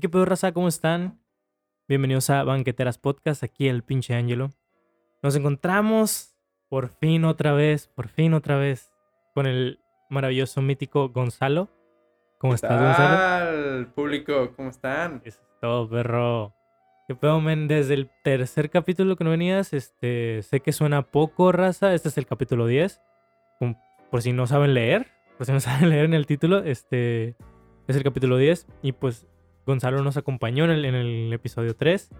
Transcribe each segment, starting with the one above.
¿Qué pedo, raza? ¿Cómo están? Bienvenidos a Banqueteras Podcast, aquí el pinche Ángelo. Nos encontramos por fin otra vez, por fin otra vez, con el maravilloso mítico Gonzalo. ¿Cómo estás, Gonzalo? tal, público? ¿Cómo están? Eso es todo, perro. ¿Qué pedo, men? Desde el tercer capítulo que no venías, este, sé que suena poco, raza. Este es el capítulo 10. Como- Por si no saben leer, por si no saben leer en el título, este es el capítulo 10. Y pues Gonzalo nos acompañó en el, en el episodio 3.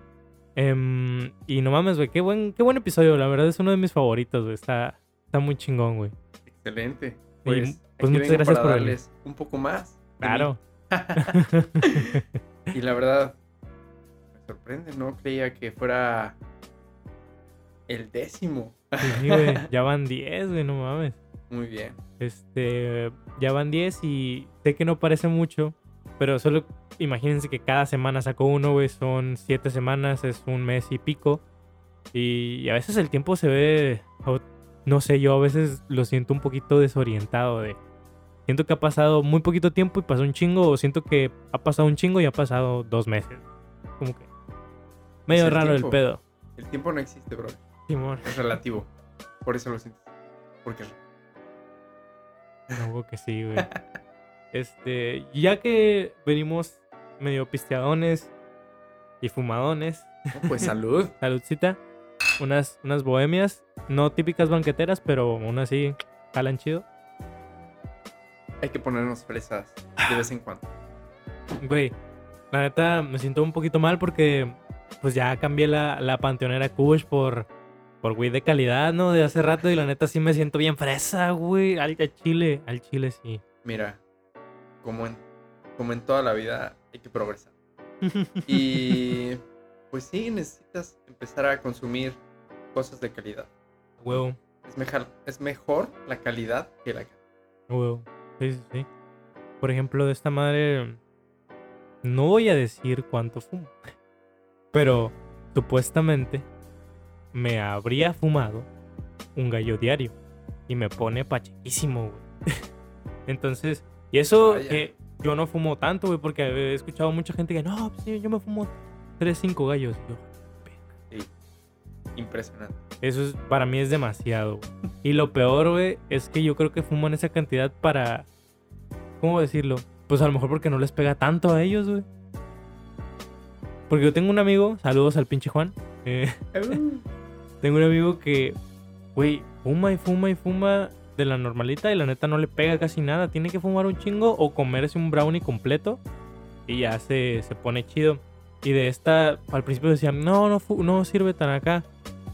Em, y no mames, güey, qué buen, qué buen episodio. La verdad es uno de mis favoritos, güey. Está, está muy chingón, güey. Excelente. Y, Pues, pues, muchas gracias por darles un poco más. Claro. y la verdad, me sorprende, no creía que fuera el décimo. Sí, güey. Ya van 10, güey, no mames. Muy bien. Este, ya van 10 y sé que no parece mucho, pero solo imagínense que cada semana saco uno, güey, son 7 semanas, es un mes y pico. Y, a veces el tiempo se ve, no sé, yo a veces lo siento un poquito desorientado de... Siento que ha pasado muy poquito tiempo y pasó un chingo, o siento que ha pasado un chingo y ha pasado dos meses. Como que... Medio el raro el tiempo. pedo. El tiempo no existe, bro. Simón. Es relativo. Por eso lo sientes. Porque No, que sí, güey. Este, ya que venimos medio pisteadones y fumadones, Pues salud. saludcita, unas, unas bohemias, no típicas banqueteras, pero aún así jalan chido. Hay que ponernos fresas de vez en cuando. Güey, la neta me siento un poquito mal porque pues ya cambié la, la panteonera Kush por, por güey de calidad, ¿no? De hace rato y la neta sí me siento bien fresa, güey. Al, al chile, al chile sí. Mira, como en, como en toda la vida, hay que progresar. Y pues sí, necesitas empezar a consumir cosas de calidad. Huevo, Es mejor, es mejor la calidad que la cantidad. huevo. Sí, sí, sí. Por ejemplo, de esta madre, no voy a decir cuánto fumo, pero supuestamente me habría fumado un gallo diario y me pone pachequísimo, güey. Entonces, y eso Vaya. que yo no fumo tanto, güey, porque he escuchado mucha gente que no, pues yo me fumo 3, 5 gallos. Yo, Sí. Impresionante. Eso es, para mí es demasiado. güey. Y lo peor, güey, es que yo creo que fuman esa cantidad para. ¿Cómo decirlo? Pues a lo mejor porque no les pega tanto a ellos, güey. Porque yo tengo un amigo, saludos al pinche Juan. eh, tengo un amigo que, güey, fuma y fuma y fuma de la normalita y la neta no le pega casi nada. Tiene que fumar un chingo o comerse un brownie completo y ya se, se pone chido. Y de esta, al principio decían, no, no, no sirve tan acá.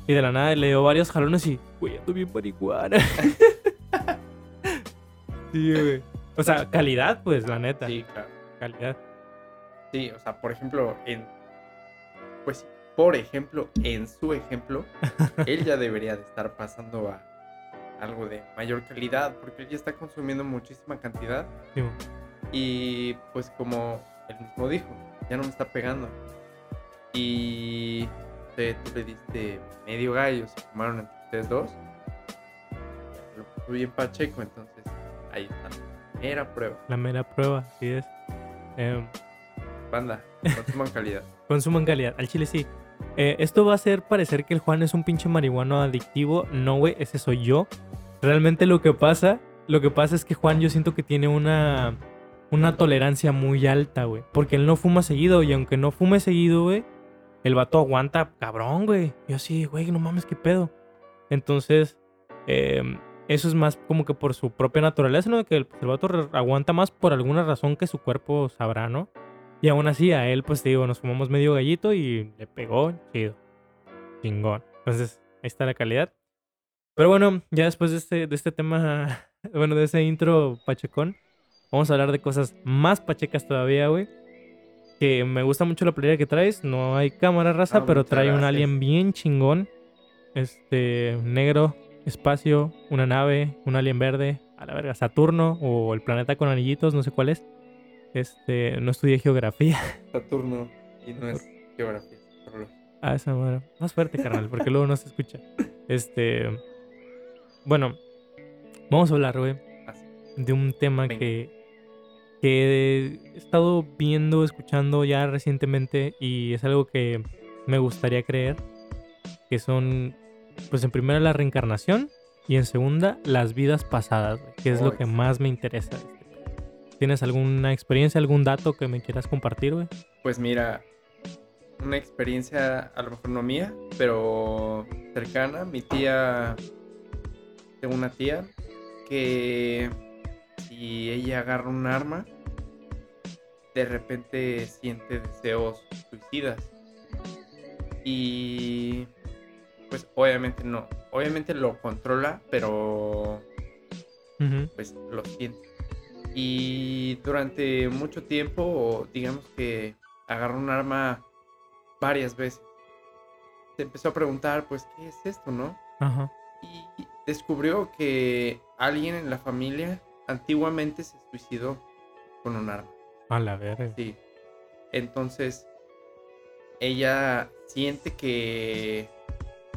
Y de la nada le dio varios jalones y, güey, ando bien marihuana. sí, güey. O sea, calidad, pues, la neta. Sí, claro. Calidad. Sí, o sea, por ejemplo, en. Pues, por ejemplo, en su ejemplo, él ya debería de estar pasando a algo de mayor calidad, porque él ya está consumiendo muchísima cantidad. Sí. Y pues como él mismo dijo, ya no me está pegando. Y eh, tú le diste medio gallo, se fumaron entre ustedes dos. Lo puso bien Pacheco, entonces ahí está. Era prueba. la mera prueba, así es. Em, Banda, consuman calidad. Consuman calidad. Al chile sí. Eh, esto va a hacer parecer que el Juan es un pinche marihuano adictivo. No, güey, ese soy yo. Realmente lo que pasa, lo que pasa es que Juan yo siento que tiene una, una tolerancia muy alta, güey. Porque él no fuma seguido y aunque no fume seguido, güey, el vato aguanta cabrón, güey. Yo así, güey, no mames, qué pedo. Entonces, em, eso es más como que por su propia naturaleza, ¿no? Que el, el vato aguanta más por alguna razón que su cuerpo sabrá, ¿no? Y aún así, a él, pues te digo, nos fumamos medio gallito y le pegó chido. Chingón. Entonces, ahí está la calidad. Pero bueno, ya después de este, de este tema, bueno, de ese intro pachecón, vamos a hablar de cosas más pachecas todavía, güey. Que me gusta mucho la playera que traes. No hay cámara raza, Ah, pero trae un alien bien chingón. Este, negro, espacio, una nave, un alien verde, a la verga, Saturno o el planeta con anillitos, no sé cuál es. Este, no estudié geografía. Saturno y no es geografía. Ah, esa madre. Más fuerte, carnal, porque luego no se escucha. Este. Bueno, vamos a hablar, güey, de un tema Venga. que que he estado viendo, escuchando ya recientemente y es algo que me gustaría creer, que son, pues en primera la reencarnación y en segunda las vidas pasadas, que es lo que más me interesa. este. ¿Tienes alguna experiencia, algún dato que me quieras compartir, güey? Pues mira, una experiencia a lo mejor no mía, pero cercana. Mi tía, tengo una tía que si ella agarra un arma, de repente siente deseos suicidas. Y pues obviamente no, obviamente lo controla, pero pues lo siente. Y durante mucho tiempo, digamos que agarró un arma varias veces. Se empezó a preguntar, pues, ¿qué es esto, no? Ajá. Y descubrió que alguien en la familia antiguamente se suicidó con un arma. A la verga. Sí. Entonces, ella siente que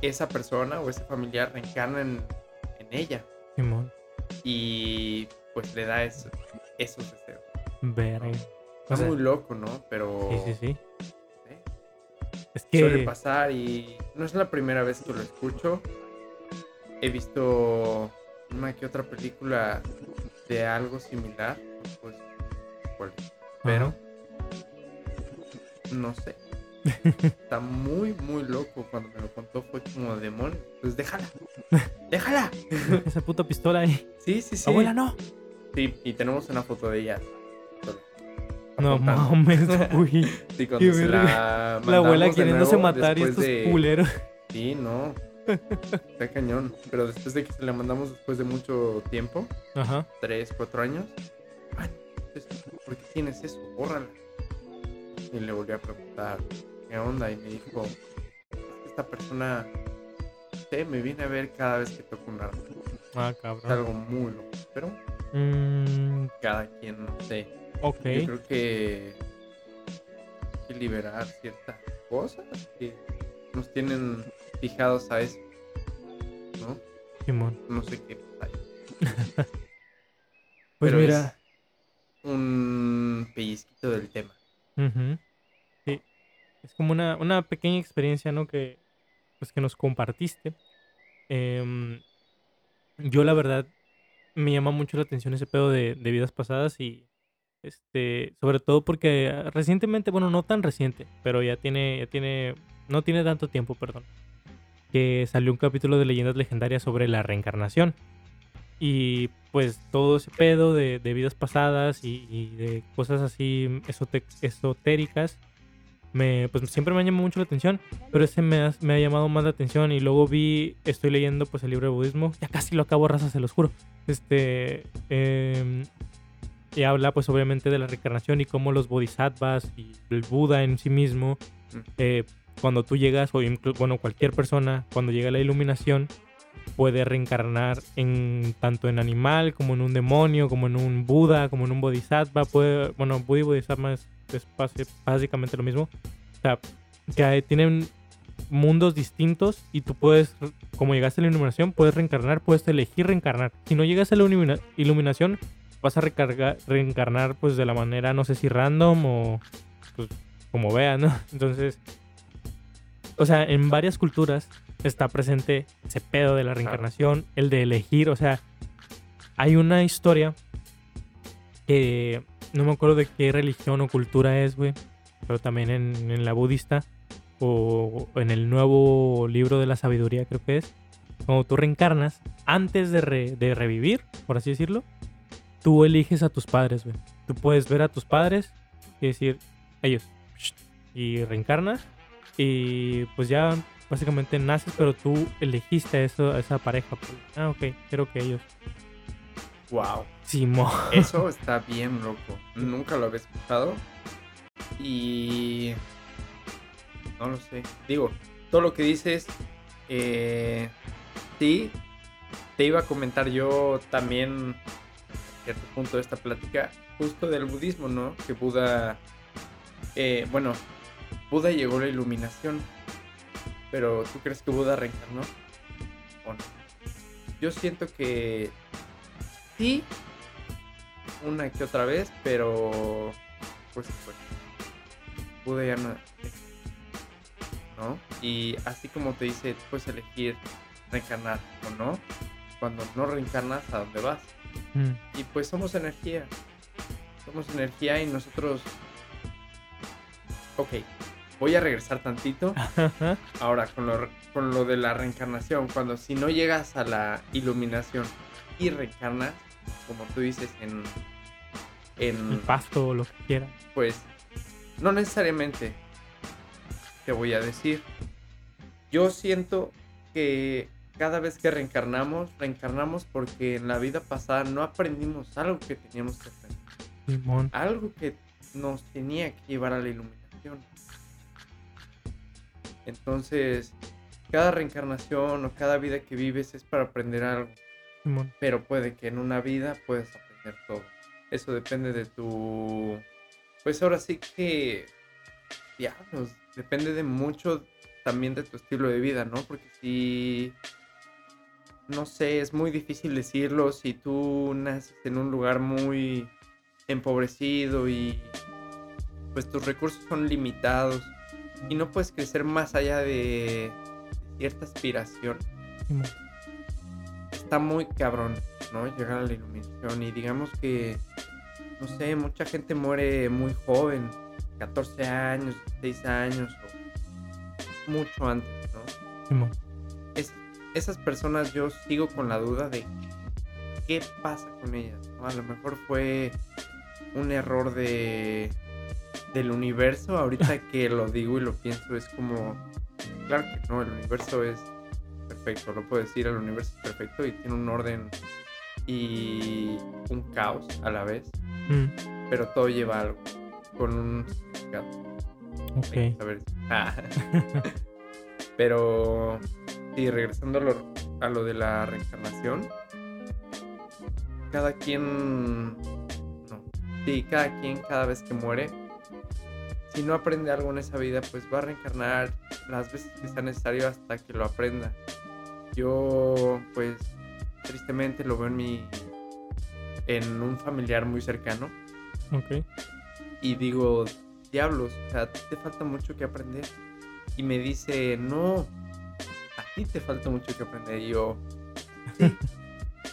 esa persona o ese familiar reencarna en, en ella Simón. y pues le da eso, esos deseos. Verga. O Está sea, muy loco, ¿no? Pero sí, sí, sí. ¿eh? Es suele pasar y no es la primera vez que lo escucho. He visto una que otra película de algo similar, pues, pero Ajá. no sé. Está muy, muy loco. Cuando me lo contó fue como demonio. Pues déjala. Déjala. Esa puta pistola ahí. Sí, sí, sí. Abuela, no. Sí, y tenemos una foto de ella. No mames, güey. Sí, cuando se la, La abuela queriéndose matar y estos de- culeros. Sí, no. Está cañón. Pero después de que se la mandamos después de mucho tiempo, Ajá. tres, cuatro años, ay, pues, ¿por qué tienes eso? Bórrala. Y le volví a preguntar, ¿qué onda? Y me dijo, es esta persona, sé, me viene a ver cada vez que toco un arma. Ah, Es cabrón. algo muy loco. Pero Mm, cada quien, no sé. ok. Yo creo que hay que liberar ciertas cosas que nos tienen fijados a eso. ¿No? Simón. No sé qué hay. Pues Pero mira. Un pellizquito del tema. ujú, Sí. Es como una, una pequeña experiencia, ¿no? Que, pues, que nos compartiste. Em, yo, la verdad, me llama mucho la atención ese pedo de, de vidas pasadas y. Este, sobre todo porque recientemente, bueno, no tan reciente, pero ya tiene, ya tiene, no tiene tanto tiempo, perdón, que salió un capítulo de Leyendas Legendarias sobre la reencarnación. Y pues todo ese pedo de, de vidas pasadas y, y de cosas así esotéricas, me, pues siempre me ha llamado mucho la atención, pero ese me ha, me ha llamado más la atención y luego vi, estoy leyendo pues el libro de budismo, ya casi lo acabo, raza, se los juro. Este, em, y habla pues obviamente de la reencarnación y cómo los bodhisattvas y el Buda en sí mismo, Mm. eh, cuando tú llegas, o bueno, cualquier persona, cuando llega la iluminación, puede reencarnar en tanto en animal como en un demonio, como en un Buda, como en un bodhisattva, puede, bueno, Buda y bodhisattva es, es básicamente lo mismo. O sea, que tienen mundos distintos y tú puedes, como llegaste a la iluminación, puedes reencarnar, puedes elegir reencarnar. Si no llegas a la ilumina- iluminación, vas a recargar, reencarnar pues de la manera, no sé si random o pues como veas, ¿no? Entonces, o sea, en varias culturas está presente ese pedo de la reencarnación, el de elegir, o sea, hay una historia que no me acuerdo de qué religión o cultura es, güey, pero también en, en la budista o en el nuevo libro de la sabiduría creo que es, cuando tú reencarnas, antes de, re- de revivir, por así decirlo, tú eliges a tus padres, güey. Tú puedes ver a tus padres y decir, ellos, y reencarnas y pues ya básicamente naces, pero tú elegiste a, eso, a esa pareja. pues. Ah, ok, quiero que ellos. Wow. Simo. Eso está bien loco. Nunca lo había escuchado. Y. No lo sé. Digo, todo lo que dices. Eh, sí. Te iba a comentar yo también. A cierto punto de esta plática. Justo del budismo, ¿no? Que Buda. eh, bueno, Buda llegó a la iluminación. Pero ¿tú crees que Buda reencarnó? ¿O no? Yo siento que. Sí, una que otra vez, pero pues, pues pude ya no, ¿no? Y así como te dice, puedes elegir reencarnar o no. Cuando no reencarnas, ¿a dónde vas? Mm, Y pues somos energía. Somos energía y nosotros... Ok, voy a regresar tantito. Ahora, con lo, con lo de la reencarnación, cuando si no llegas a la iluminación y reencarnas, como tú dices, en... El En, pasto o lo que quiera. pues, no necesariamente te voy a decir. Yo siento que cada vez que reencarnamos, reencarnamos porque en la vida pasada no aprendimos algo que teníamos que aprender. Simón. Algo que nos tenía que llevar a la iluminación. Entonces, cada reencarnación o cada vida que vives es para aprender algo. Simón. Pero puede que en una vida puedas aprender todo. Eso depende de tu... Pues ahora sí que... Diablos, depende de mucho también de tu estilo de vida, ¿no? Porque si... No sé, es muy difícil decirlo si tú naces en un lugar muy empobrecido y pues tus recursos son limitados y no puedes crecer más allá de cierta aspiración Simón. está muy cabrón, ¿no? Llegar a la iluminación y digamos que, no sé, mucha gente muere muy joven, 14 años, 6 años o mucho antes, ¿no? Es- esas personas yo sigo con la duda de qué pasa con ellas, ¿no? A lo mejor fue un error de del universo, ahorita que lo digo y lo pienso es como, claro que no, el universo es perfecto, lo puedo decir, el universo es perfecto y tiene un orden y un caos a la vez, Mm, pero todo lleva algo, con un significado. Hay que ok. saber. Ah. pero, sí, regresando a lo, a lo de la reencarnación, cada quien, no, sí, cada quien cada vez que muere, si no aprende algo en esa vida, pues va a reencarnar las veces que sea necesario hasta que lo aprenda. Yo, pues, tristemente lo veo en mi, en un familiar muy cercano Ok. y digo, diablos, o sea, a ti te falta mucho que aprender. Y me dice, no, a ti te falta mucho que aprender. Y yo, sí,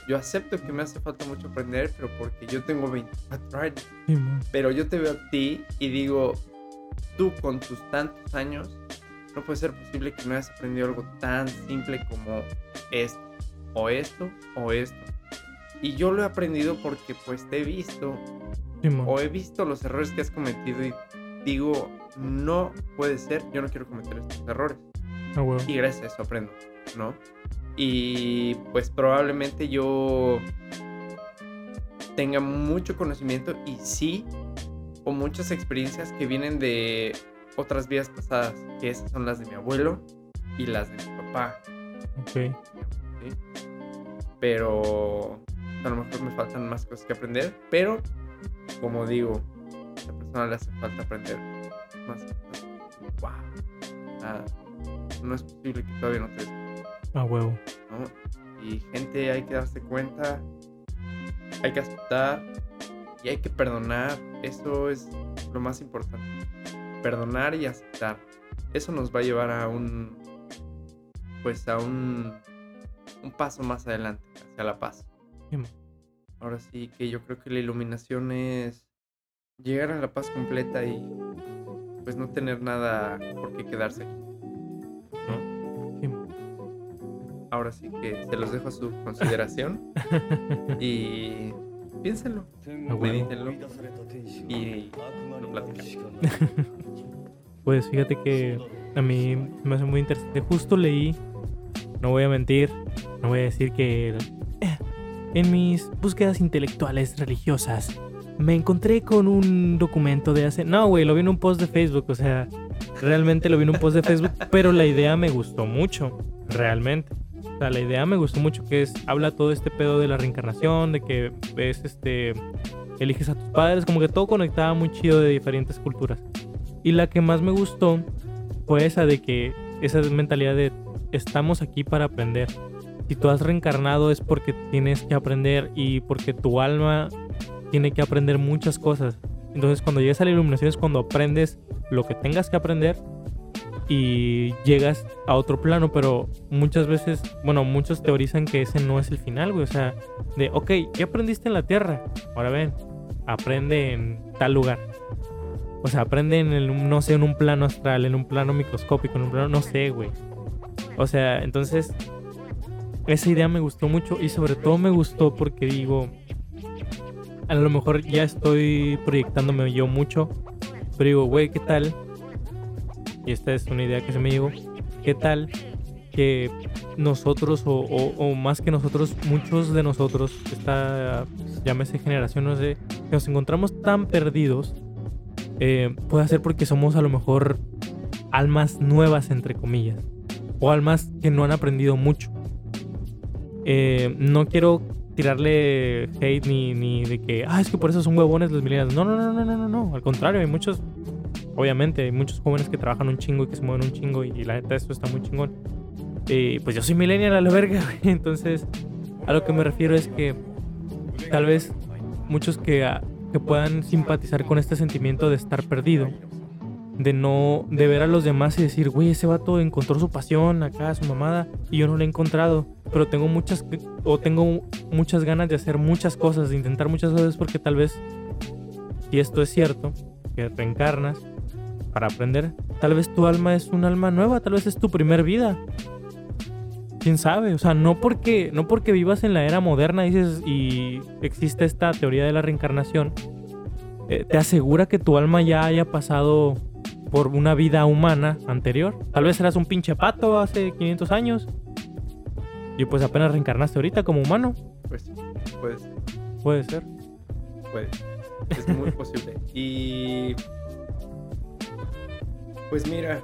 yo acepto que me hace falta mucho aprender, pero porque yo tengo 24 años. Simón. Pero yo te veo a ti y digo, tú con tus tantos años, no puede ser posible que no hayas aprendido algo tan simple como esto, o esto, o esto. Y yo lo he aprendido porque pues te he visto Simón. o he visto los errores que has cometido y digo, no puede ser, yo no quiero cometer estos errores. A huevo. Y gracias a eso aprendo, ¿no? Y pues probablemente yo tenga mucho conocimiento y sí, o muchas experiencias que vienen de otras vidas pasadas, que esas son las de mi abuelo y las de mi papá. Ok. ¿sí? Pero a lo mejor me faltan más cosas que aprender, pero como digo, a esa persona le hace falta aprender más. Wow. Ah, no es posible que todavía no te des A huevo. ¿no? Y gente, hay que darse cuenta, hay que aceptar y hay que perdonar. Eso es lo más importante. Perdonar y aceptar. Eso nos va a llevar a un, pues a un, un paso más adelante, hacia la paz. Ahora sí que yo creo que la iluminación es llegar a la paz completa y pues no tener nada por qué quedarse aquí. ¿no? Ahora sí que se los dejo a su consideración y piénsenlo. huevo. Medítenlo y lo platicamos. Pues fíjate que a mí me hace muy interesante. Justo leí, no voy a mentir, no voy a decir que eh, en mis búsquedas intelectuales religiosas me encontré con un documento de hace... No, güey, lo vi en un post de Facebook, o sea, realmente lo vi en un post de Facebook, pero la idea me gustó mucho, realmente. La idea me gustó mucho que es, habla todo este pedo de la reencarnación, de que ves, este, eliges a tus padres, como que todo conectaba muy chido de diferentes culturas. Y la que más me gustó fue esa de que, esa mentalidad de estamos aquí para aprender. Si tú has reencarnado es porque tienes que aprender y porque tu alma tiene que aprender muchas cosas. Entonces cuando llegas a la iluminación es cuando aprendes lo que tengas que aprender y llegas a otro plano, pero muchas veces, bueno, muchos teorizan que ese no es el final, güey. O sea, de, ok, ¿qué aprendiste en la Tierra? Ahora ven, aprende en tal lugar. O sea, aprende en el, no sé, en un plano astral, en un plano microscópico, en un plano, no sé, güey. O sea, entonces, esa idea me gustó mucho y sobre todo me gustó porque digo, a lo mejor ya estoy proyectándome yo mucho, pero digo, güey, ¿qué tal? Y esta es una idea que se me llegó. ¿Qué tal que nosotros, o, más que nosotros, muchos de nosotros, esta, llámese generación, no sé, que nos encontramos tan perdidos, eh, puede ser porque somos a lo mejor almas nuevas, entre comillas, o almas que no han aprendido mucho. Eh, no quiero tirarle hate ni, de que, ah, es que por eso son huevones los millennials. No, no, no, no, no, no, no. Al contrario, hay muchos, obviamente, hay muchos jóvenes que trabajan un chingo y que se mueven un chingo y, la neta, esto está muy chingón. Y pues yo soy millennial a la verga, Entonces, a lo que me refiero es que tal vez muchos que, ah, que puedan simpatizar con este sentimiento de estar perdido de no de ver a los demás y decir, güey, ese vato encontró su pasión acá, su mamada, y yo no la he encontrado, pero tengo muchas o tengo muchas ganas de hacer muchas cosas, de intentar muchas cosas porque tal vez si esto es cierto, que reencarnas para aprender, tal vez tu alma es un alma nueva, tal vez es tu primer vida. ¿Quién sabe? O sea, no porque no porque vivas en la era moderna dices y existe esta teoría de la reencarnación, eh, te asegura que tu alma ya haya pasado por una vida humana anterior. Tal vez eras un pinche pato hace 500 años. Y pues apenas reencarnaste ahorita como humano. Pues puede ser. Puede ser. Puede. Es muy posible. Y. Pues mira.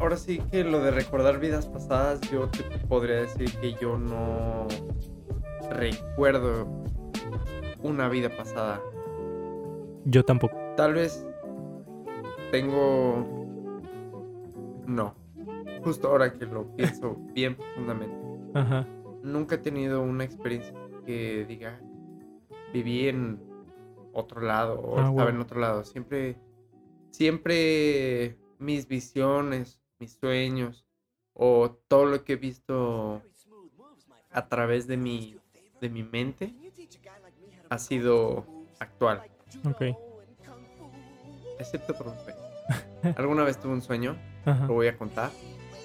Ahora sí que lo de recordar vidas pasadas, yo te podría decir que yo no recuerdo una vida pasada. Yo tampoco. Tal vez tengo... No. Justo ahora que lo pienso bien profundamente. Ajá. Nunca he tenido una experiencia que diga, viví en otro lado o ah, estaba en otro lado. Siempre, siempre mis visiones, mis sueños o todo lo que he visto a través de mi, de mi mente ha sido actual. Ok excepto por un sueño. Alguna vez tuve un sueño, lo voy a contar.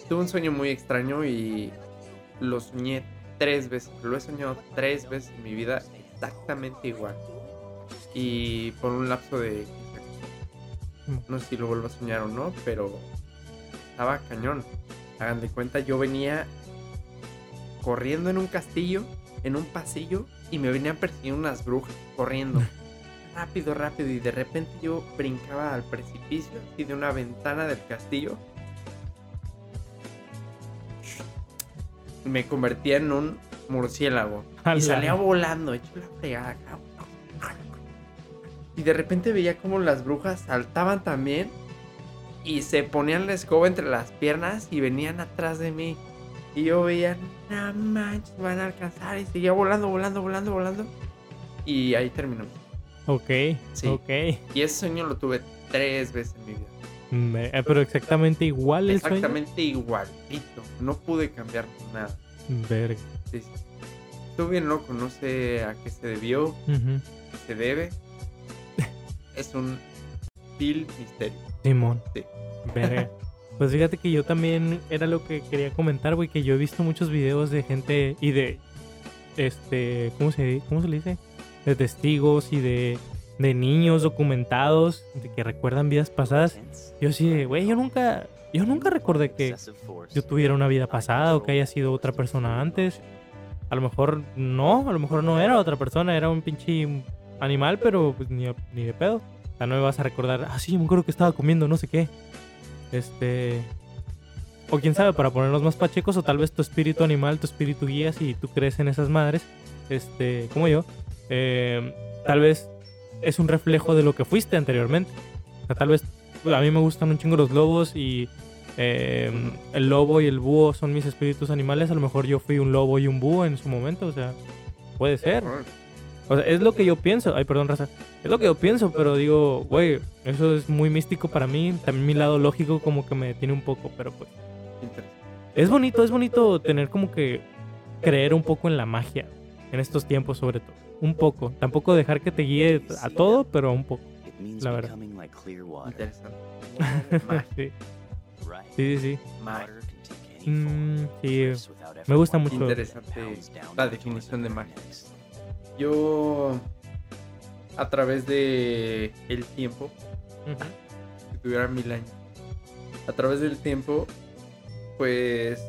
Tuve un sueño muy extraño y lo soñé tres veces. Lo he soñado tres veces en mi vida exactamente igual. Y por un lapso de... No sé si lo vuelvo a soñar o no, pero estaba cañón. Hagan de cuenta, yo venía corriendo en un castillo, en un pasillo, y me venían persiguiendo unas brujas, corriendo. rápido, rápido y de repente yo brincaba al precipicio y de una ventana del castillo. Me convertía en un murciélago y salía volando, hecho la fregada. Y de repente veía como las brujas saltaban también y se ponían la escoba entre las piernas y venían atrás de mí. Y yo veía, no manches, van a alcanzar. Y seguía volando, volando, volando, volando. Y ahí terminó. Ok, sí. ok. Y ese sueño lo tuve tres veces en mi vida. Eh, pero exactamente igual el Exactamente igualito. No pude cambiar nada. Verga. Sí, sí. Estuve bien loco, no sé a qué se debió, qué se debe. Es un vil misterio. Simón. Sí. Verga. Pues fíjate que yo también era lo que quería comentar, güey, que yo he visto muchos videos de gente y de este, ¿cómo se cómo se le dice? de testigos y de, de niños documentados de que recuerdan vidas pasadas. Yo sí, güey, yo nunca, yo nunca recordé que yo tuviera una vida pasada o que haya sido otra persona antes. A lo mejor no, a lo mejor no era otra persona, era un pinche animal, pero pues, ni, ni de pedo. O sea, no me vas a recordar, ah, sí, me acuerdo que estaba comiendo no sé qué. Este. O quién sabe, para ponernos más pachecos, o tal vez tu espíritu animal, tu espíritu guía, si tú crees en esas madres, este, como yo, eh, tal vez es un reflejo de lo que fuiste anteriormente. O sea, tal vez a mí me gustan un chingo los lobos y eh, el lobo y el búho son mis espíritus animales. A lo mejor yo fui un lobo y un búho en su momento. O sea, puede ser. O sea, es lo que yo pienso. Ay, perdón, raza. Es lo que yo pienso, pero digo, güey, eso es muy místico para mí. También mi lado lógico como que me detiene un poco, pero pues... Es bonito, es bonito tener como que creer un poco en la magia. En estos tiempos sobre todo. Un poco. Tampoco dejar que te guíe a todo, pero un poco. La verdad. Interesante. sí, sí, sí. Mm, sí, me gusta mucho. Interesante la definición de magia. Yo, a través de el tiempo, si tuviera mil años, a través del tiempo, pues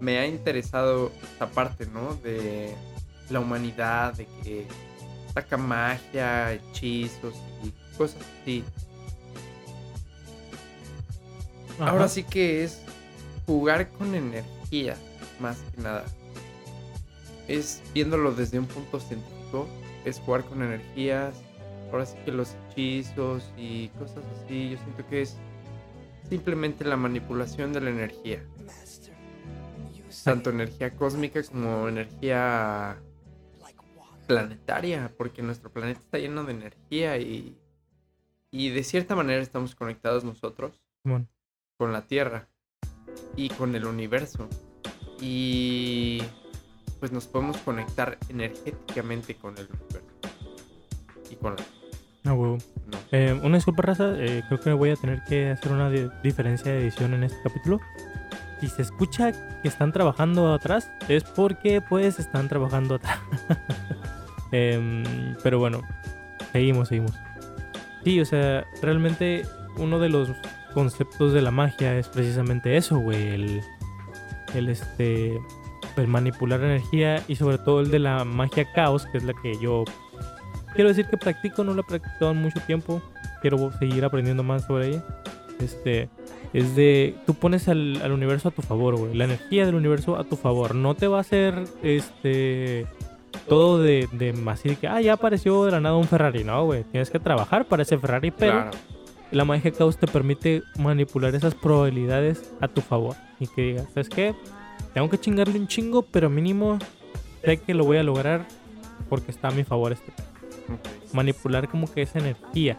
me ha interesado esta parte, ¿no? De la humanidad, de que saca magia, hechizos y cosas así. Ajá. Ahora sí que es jugar con energía, más que nada. Es viéndolo desde un punto científico, es jugar con energías. Ahora sí que los hechizos y cosas así, yo siento que es simplemente la manipulación de la energía. Tanto energía cósmica como energía planetaria, porque nuestro planeta está lleno de energía y, y de cierta manera estamos conectados nosotros Simón. con la Tierra y con el universo. Y pues nos podemos conectar energéticamente con el universo. Y con la... Ah, huevo. No. Eh, una disculpa, raza. eh, creo que voy a tener que hacer una di- diferencia de edición en este capítulo. Si se escucha que están trabajando atrás, es porque pues están trabajando atrás. Em, pero bueno, seguimos, seguimos. Sí, o sea, realmente uno de los conceptos de la magia es precisamente eso, güey. El, el este, el manipular energía y sobre todo el de la magia caos, que es la que yo quiero decir que practico, no la he practicado en mucho tiempo. Quiero seguir aprendiendo más sobre ella. Este, es de, tú pones al, al universo a tu favor, güey. La energía del universo a tu favor. No te va a hacer, este, todo de, de así de que, ah, ya apareció de la nada un Ferrari. No, güey. Tienes que trabajar para ese Ferrari, pero Claro. la magia caos te permite manipular esas probabilidades a tu favor. Y que digas, ¿sabes qué? Tengo que chingarle un chingo, pero mínimo sé que lo voy a lograr porque está a mi favor este manipular como que esa energía.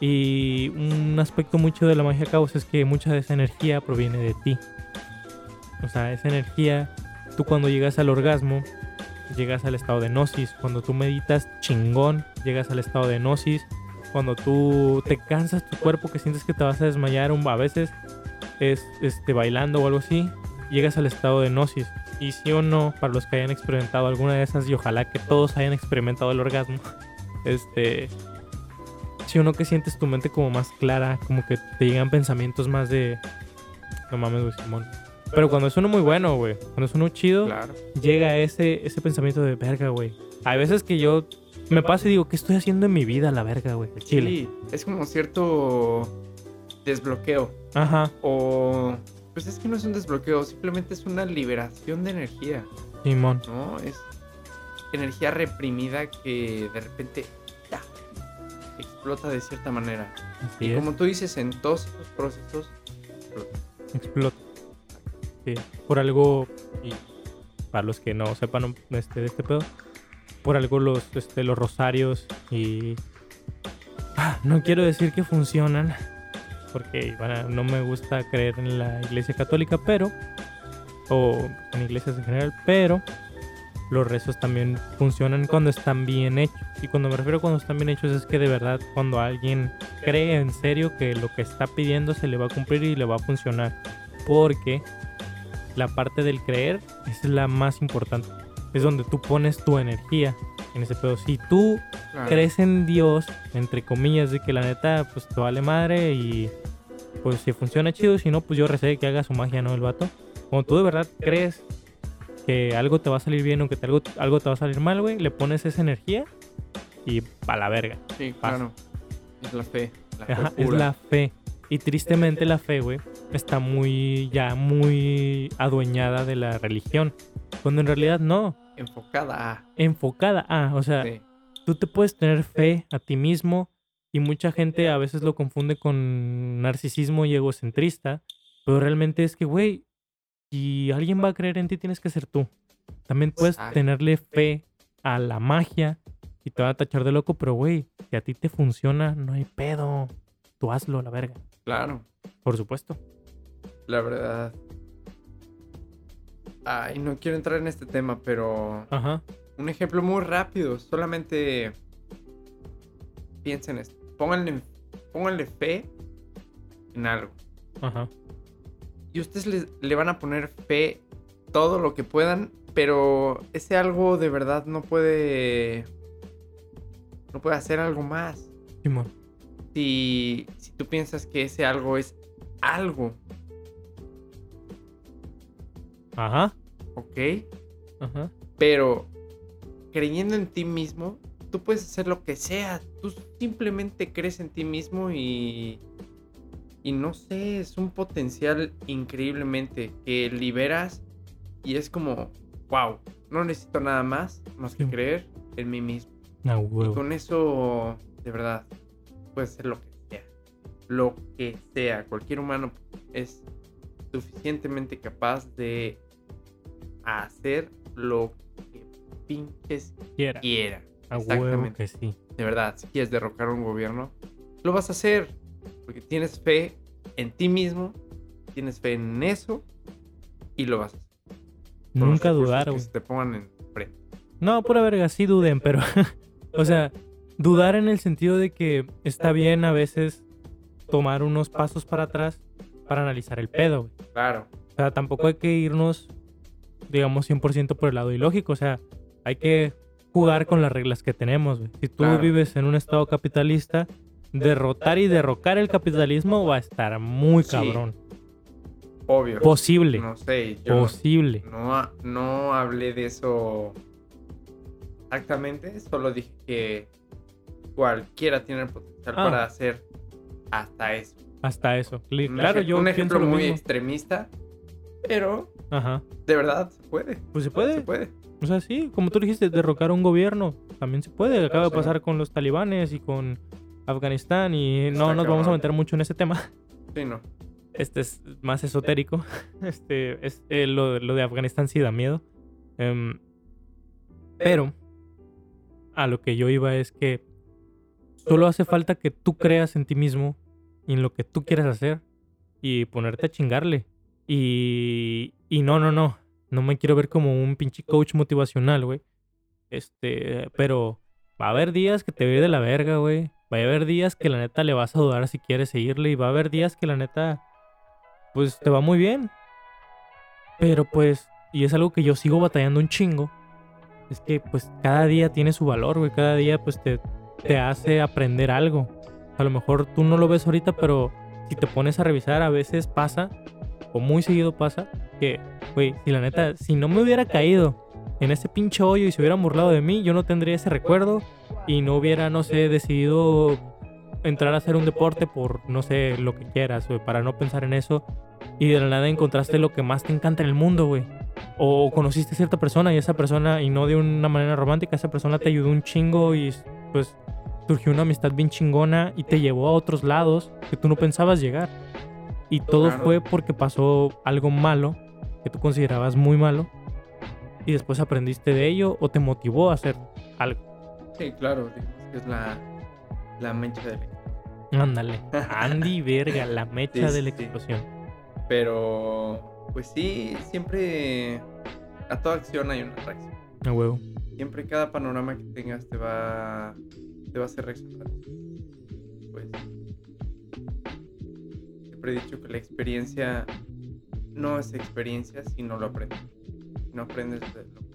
Y un aspecto mucho de la magia caos es que mucha de esa energía proviene de ti. O sea, esa energía, tú cuando llegas al orgasmo, llegas al estado de gnosis. Cuando tú meditas chingón, llegas al estado de gnosis. Cuando tú te cansas tu cuerpo, que sientes que te vas a desmayar un, a veces, es este, bailando o algo así, llegas al estado de gnosis. Y sí o no, para los que hayan experimentado alguna de esas, y ojalá que todos hayan experimentado el orgasmo, este. Sí o no que sientes tu mente como más clara, como que te llegan pensamientos más de. No mames, güey, Simón. Pero cuando es uno muy bueno, güey, cuando es uno chido, Claro. llega ese, ese pensamiento de verga, güey. Hay veces que yo me paso y digo, ¿qué estoy haciendo en mi vida, la verga, güey? Chile. Sí, es como cierto desbloqueo. Ajá, O. Pues es que no es un desbloqueo, simplemente es una liberación de energía, Simón. ¿no? Es energía reprimida que de repente ya, explota de cierta manera. Así y es. como tú dices, en todos esos procesos, explota. explota. Sí, por algo, y para los que no sepan este, de este pedo, por algo los, este, los rosarios y... Ah, no quiero decir que funcionan, porque no me gusta creer en la iglesia católica, pero... O en iglesias en general, pero los rezos también funcionan cuando están bien hechos. Y cuando me refiero a cuando están bien hechos es que de verdad cuando alguien cree en serio que lo que está pidiendo se le va a cumplir y le va a funcionar. Porque la parte del creer es la más importante. Es donde tú pones tu energía en ese pedo. Si tú Claro. crees en Dios, entre comillas, de que la neta, pues te vale madre y pues si funciona chido, si no, pues yo recé que haga su magia, ¿no? El vato. Cuando tú de verdad crees que algo te va a salir bien o que te- algo, algo te va a salir mal, güey, le pones esa energía y pa' la verga. Sí, Pasa. claro. Es la fe. La fe Ajá, es la fe. Y tristemente la fe, güey, está muy, ya muy adueñada de la religión. Cuando en realidad no. Enfocada a. Enfocada a, o sea, Sí. tú te puedes tener fe a ti mismo y mucha gente a veces lo confunde con narcisismo y egocentrista, pero realmente es que, güey, si alguien va a creer en ti, tienes que ser tú. También puedes tenerle fe a la magia y te van a tachar de loco, pero güey, si a ti te funciona, no hay pedo. Tú hazlo, la verga. Claro, Por supuesto. la verdad. Ay, no quiero entrar en este tema, pero Ajá. un ejemplo muy rápido. Solamente piensen esto. Pónganle, pónganle fe en algo. Ajá. Y ustedes le, le van a poner fe todo lo que puedan, pero ese algo de verdad no puede. No puede hacer algo más. Simón. Si, si tú piensas que ese algo es algo, Ajá. ¿Ok? Ajá. Pero creyendo en ti mismo, tú puedes hacer lo que sea. Tú simplemente crees en ti mismo y. Y no sé, es un potencial increíblemente que liberas y es como, wow, no necesito nada más más que Sí. creer en mí mismo. A Y con eso, de verdad, puedes hacer lo que sea. Lo que sea. Cualquier humano es suficientemente capaz de hacer lo que pinches Quiera. quiera. A Exactamente. que sí. De verdad, si quieres derrocar un gobierno, lo vas a hacer. Porque tienes fe en ti mismo, tienes fe en eso y lo vas a hacer. Nunca dudar, que se te pongan en frente. No, pura verga, sí duden, pero. o sea, dudar en el sentido de que está bien a veces tomar unos pasos para atrás para analizar el pedo, güey. Claro. O sea, tampoco hay que irnos, digamos, 100% por el lado ilógico. O sea, hay que jugar con las reglas que tenemos. Si tú Claro. vives en un estado capitalista, derrotar y derrocar el capitalismo va a estar muy Sí. cabrón. Obvio. Posible. No sé, yo Posible. No, no hablé de eso exactamente, solo dije que cualquiera tiene el potencial Ah. para hacer hasta eso. Hasta eso. Un Claro, ej- yo un ejemplo lo muy mismo. extremista, pero Ajá. de verdad se puede. Pues se Se puede. puede. O sea, sí, como tú dijiste, derrocar un gobierno también se puede. Acaba de pasar con los talibanes y con Afganistán y Está no nos vamos a meter mucho en ese tema. Sí, no. Este es más esotérico. Este es eh, lo, lo de Afganistán sí da miedo. Em, pero a lo que yo iba es que solo hace falta que tú creas en ti mismo y en lo que tú quieres hacer y ponerte a chingarle. Y, no, no, no. No me quiero ver como un pinche coach motivacional, güey. Este, pero va a haber días que te ir de la verga, güey. Va a haber días que la neta le vas a dudar si quieres seguirle. Y va a haber días que la neta, pues te va muy bien. Pero pues, y es algo que yo sigo batallando un chingo. Es que pues cada día tiene su valor, güey. Cada día pues te, te hace aprender algo. A lo mejor tú no lo ves ahorita, pero si te pones a revisar, a veces pasa, o muy seguido pasa, que, güey, si la neta, si no me hubiera caído en ese pinche hoyo y se hubieran burlado de mí, yo no tendría ese recuerdo y no hubiera, no sé, decidido entrar a hacer un deporte por, no sé, lo que quieras, güey, para no pensar en eso. Y de la nada encontraste lo que más te encanta en el mundo, güey. O conociste a cierta persona y esa persona, y no de una manera romántica, esa persona te ayudó un chingo y pues surgió una amistad bien chingona y te llevó a otros lados que tú no pensabas llegar. Y todo Claro. fue porque pasó algo malo que tú considerabas muy malo y después aprendiste de ello o te motivó a hacer algo. Sí, claro. es la, la mecha de la Ándale. Andy, verga, la mecha Sí, de la sí. explosión. Pero, pues sí, siempre a toda acción hay una reacción. A huevo. Siempre cada panorama que tengas te va, te va a hacer reaccionar. Pues, siempre he dicho que la experiencia no es experiencia si no lo aprendes. Si no aprendes de lo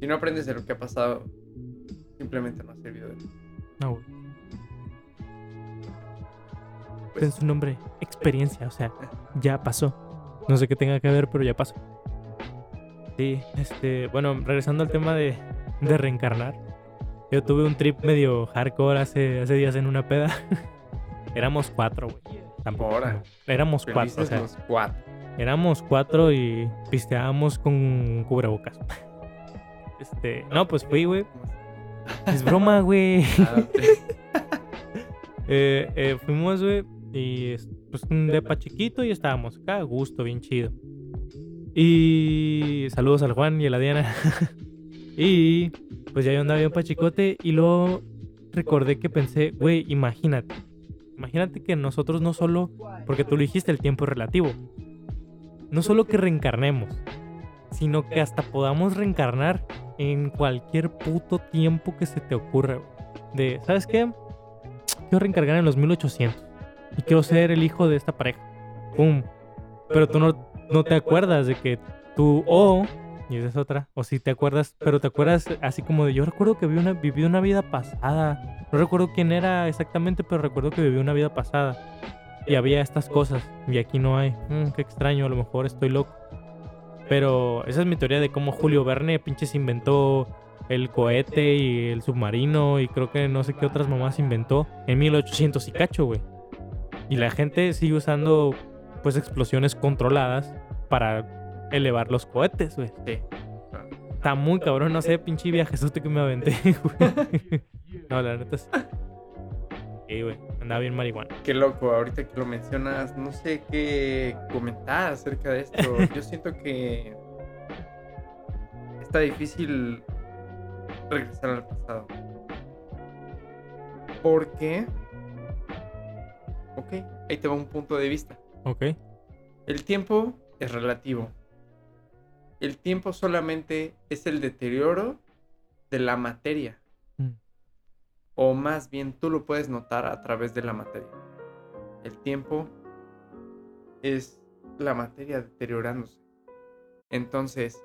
si no aprendes de lo que ha pasado, simplemente no ha servido de nada. A huevo. Pues, En su nombre, experiencia, o sea, ya pasó. No sé qué tenga que ver, pero ya pasó. Sí, este, bueno, regresando al tema de, de reencarnar. Yo tuve un trip medio hardcore hace, hace días en una peda. Éramos cuatro, güey. Tampoco. Ahora. Éramos cuatro, o sea, los cuatro. éramos cuatro y pisteábamos con cubrebocas. Este, no, pues fui, güey. Es broma, güey. Ah. Eh, eh, fuimos, güey, y es- pues un depa chiquito y estábamos acá, a gusto, bien chido. Y saludos al Juan y a la Diana. Y pues ya yo andaba bien pachicote y luego recordé que pensé, güey, imagínate. Imagínate que nosotros no solo, porque tú lo dijiste, el tiempo es relativo. No solo que reencarnemos, sino que hasta podamos reencarnar en cualquier puto tiempo que se te ocurra. De, ¿sabes qué? Quiero reencargar en los 1800 y quiero ser el hijo de esta pareja. ¡Pum! Pero tú no, no te acuerdas de que tú, o, y esa es otra, o si te acuerdas, pero te acuerdas así como de, yo recuerdo que viví una, viví una vida pasada. No recuerdo quién era exactamente, pero recuerdo que viví una vida pasada. Y había estas cosas, y aquí no hay. Mm, qué extraño, a lo mejor estoy loco. Pero esa es mi teoría de cómo Julio Verne pinches inventó el cohete y el submarino y creo que no sé qué otras mamás inventó en 1800 y cacho, güey. Y la gente sigue usando pues explosiones controladas para elevar los cohetes, güey. Sí. Está muy cabrón, no sé, pinche viajezote que me aventé, güey. No, la neta sí. Sí, güey, andaba bien marihuana. Qué loco, ahorita que lo mencionas, no sé qué comentar acerca de esto. Yo siento que está difícil regresar al pasado. Porque, ok, ahí te va un punto de vista. Ok. El tiempo es relativo. El tiempo solamente es el deterioro de la materia. Mm. O más bien tú lo puedes notar a través de la materia. El tiempo es la materia deteriorándose. Entonces,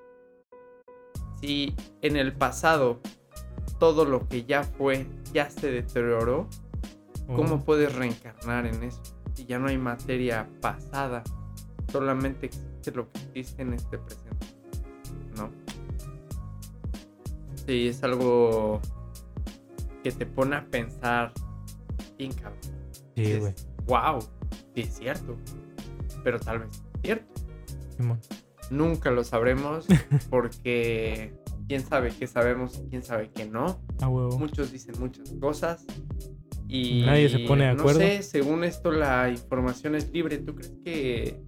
si en el pasado todo lo que ya fue ya se deterioró, ¿cómo Oh, puedes reencarnar en eso? Si ya no hay materia pasada, solamente existe lo que existe en este presente. Sí, es algo que te pone a pensar bien cabrón. Sí, güey. Wow, sí es cierto. Pero tal vez es cierto. Simón. Nunca lo sabremos porque quién sabe qué sabemos y quién sabe qué no. Huevo. Muchos dicen muchas cosas y Nadie se pone de acuerdo. No sé, según esto la información es libre. ¿Tú crees que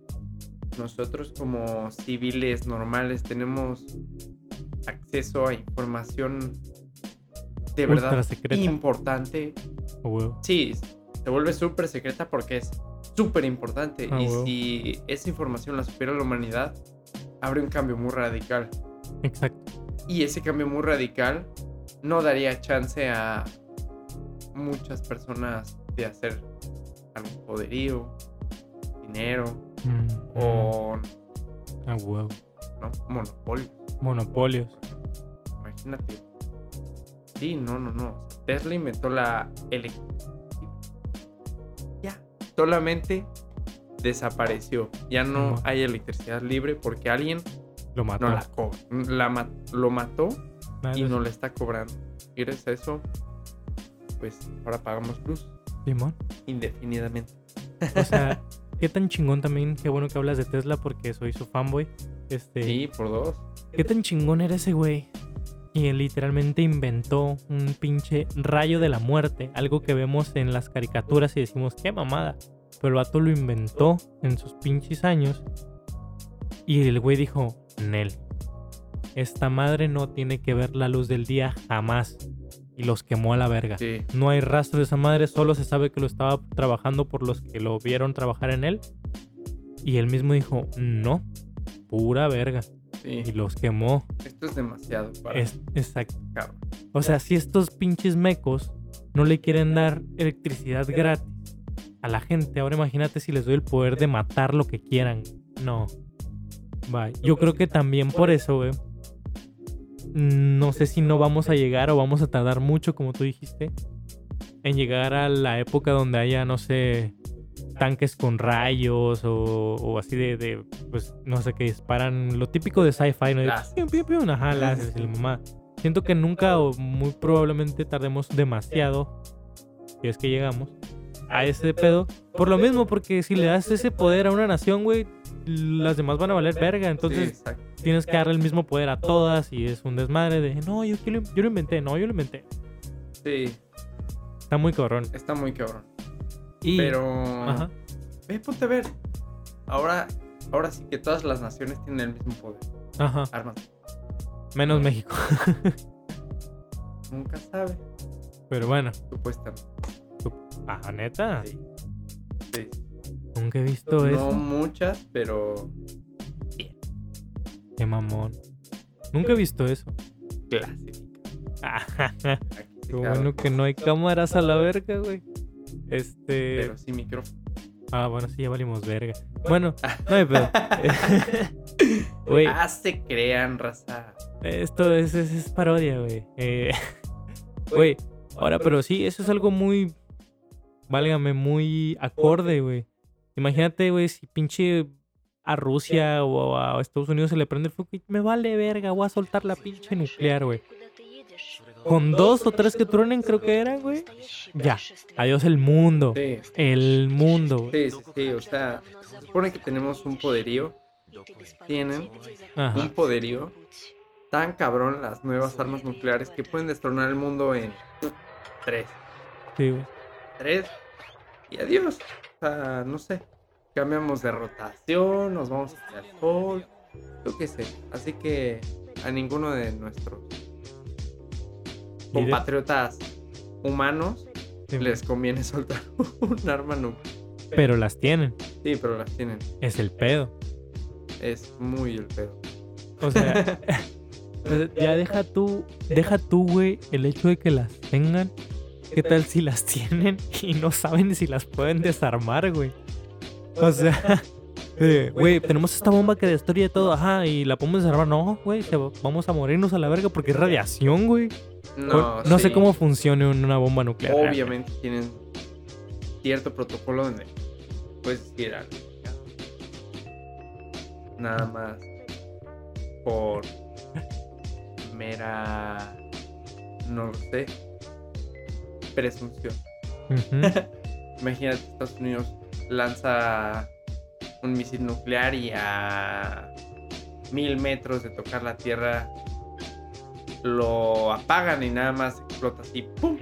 nosotros como civiles normales tenemos acceso a información de Ultra verdad secreta. importante? Sí, se vuelve súper secreta porque es súper importante. Ah, y si esa información la supiera la humanidad, habría un cambio muy radical. Exacto. Y ese cambio muy radical no daría chance a muchas personas de hacer algún poderío, dinero Mm, o A huevo. ¿no? monopolio. Monopolios. Imagínate. Sí, no, no, no. Tesla inventó la electricidad. Ya. Solamente desapareció. Ya no hay electricidad libre porque alguien Lo mató. no la cobra. La ma- lo mató y no le está cobrando. Y a eso, pues ahora pagamos luz Simón. indefinidamente. O sea, qué tan chingón también, qué bueno que hablas de Tesla porque soy su fanboy. Este, Sí, por dos. qué tan chingón era ese güey. Y literalmente inventó un pinche rayo de la muerte, algo que vemos en las caricaturas y decimos, qué mamada. Pero el vato lo inventó en sus pinches años. Y el güey dijo, Nel, esta madre no tiene que ver la luz del día jamás. Y los quemó a la verga. Sí. No hay rastro de esa madre, solo se sabe que lo estaba trabajando por los que lo vieron trabajar en él. Y él mismo dijo, no, pura verga. Sí. Y los quemó. Esto es demasiado para Es, exacto. cabrón. O sea, si estos pinches mecos no le quieren dar electricidad gratis a la gente, ahora imagínate si les doy el poder de matar lo que quieran. No. Bye. Yo creo que también por eso, güey. No sé si no vamos a llegar o vamos a tardar mucho, como tú dijiste, en llegar a la época donde haya, no sé, tanques con rayos o, o así de, de, pues, no sé, que disparan lo típico de sci-fi, ¿no? De Láser. piu, piu, piu, ajá, Sí, sí, láseres y sí. la mamá. Siento que nunca o muy probablemente tardemos demasiado, si es que llegamos, a ese pedo. Por lo mismo, porque si le das ese poder a una nación, güey, las demás van a valer verga. Entonces tienes que darle el mismo poder a todas y es un desmadre de, no, yo, yo lo inventé, no, yo lo inventé. Sí, Está muy cabrón. está muy cabrón. Y, Pero. Ajá. Ve, ponte a ver. Ahora, ahora sí que todas las naciones tienen el mismo poder. Ajá. Armas. Menos México. Nunca sabe, Pero bueno. supuestamente. Ah, neta. Sí. Sí. Nunca he visto No eso. muchas, pero Qué mamón. Nunca he visto eso. sí, Qué bueno que no hay cámaras a la verga, güey. Este. Pero sí micrófono. Ah, bueno, sí, ya valimos verga. Bueno, no hay pedo. Güey, Ah, se crean, raza. esto es, es, es parodia, güey. Eh, Güey, ahora, pero sí, eso es algo muy. Válgame, muy acorde, güey. Imagínate, güey, si pinche a Rusia o a Estados Unidos se le prende el fuego, y me vale verga, voy a soltar la pinche nuclear, güey. Con dos o tres que truenen, creo que eran, güey. Ya, adiós el mundo. Sí, El mundo. güey. sí, sí, sí. O sea, se supone que tenemos un poderío. Tienen un poderío tan cabrón las nuevas armas nucleares que pueden destronar el mundo en tres. Sí, güey. Tres. Y adiós. O sea, no sé. Cambiamos de rotación, nos vamos hacia el sol. Yo qué sé. Así que a ninguno de nuestros ¿Y de- compatriotas humanos sí, les conviene soltar un arma nuclear. Pero las tienen. Sí, pero las tienen. Es el pedo. Es muy el pedo. O sea, ya deja tú, deja tú, güey, el hecho de que las tengan. ¿Qué tal si las tienen y no saben si las pueden desarmar, güey? O sea, eh, güey, tenemos esta bomba que destruye todo, ajá, y la podemos desarmar. No, güey, vamos a morirnos a la verga porque es radiación, güey. No, No, sé cómo funciona una bomba nuclear. Obviamente tienen cierto protocolo donde puedes decir algo. Nada más por mera, no lo sé, presunción. Ujú. Imagínate, Estados Unidos lanza un misil nuclear y a mil metros de tocar la Tierra lo apagan y nada más explota así, ¡pum!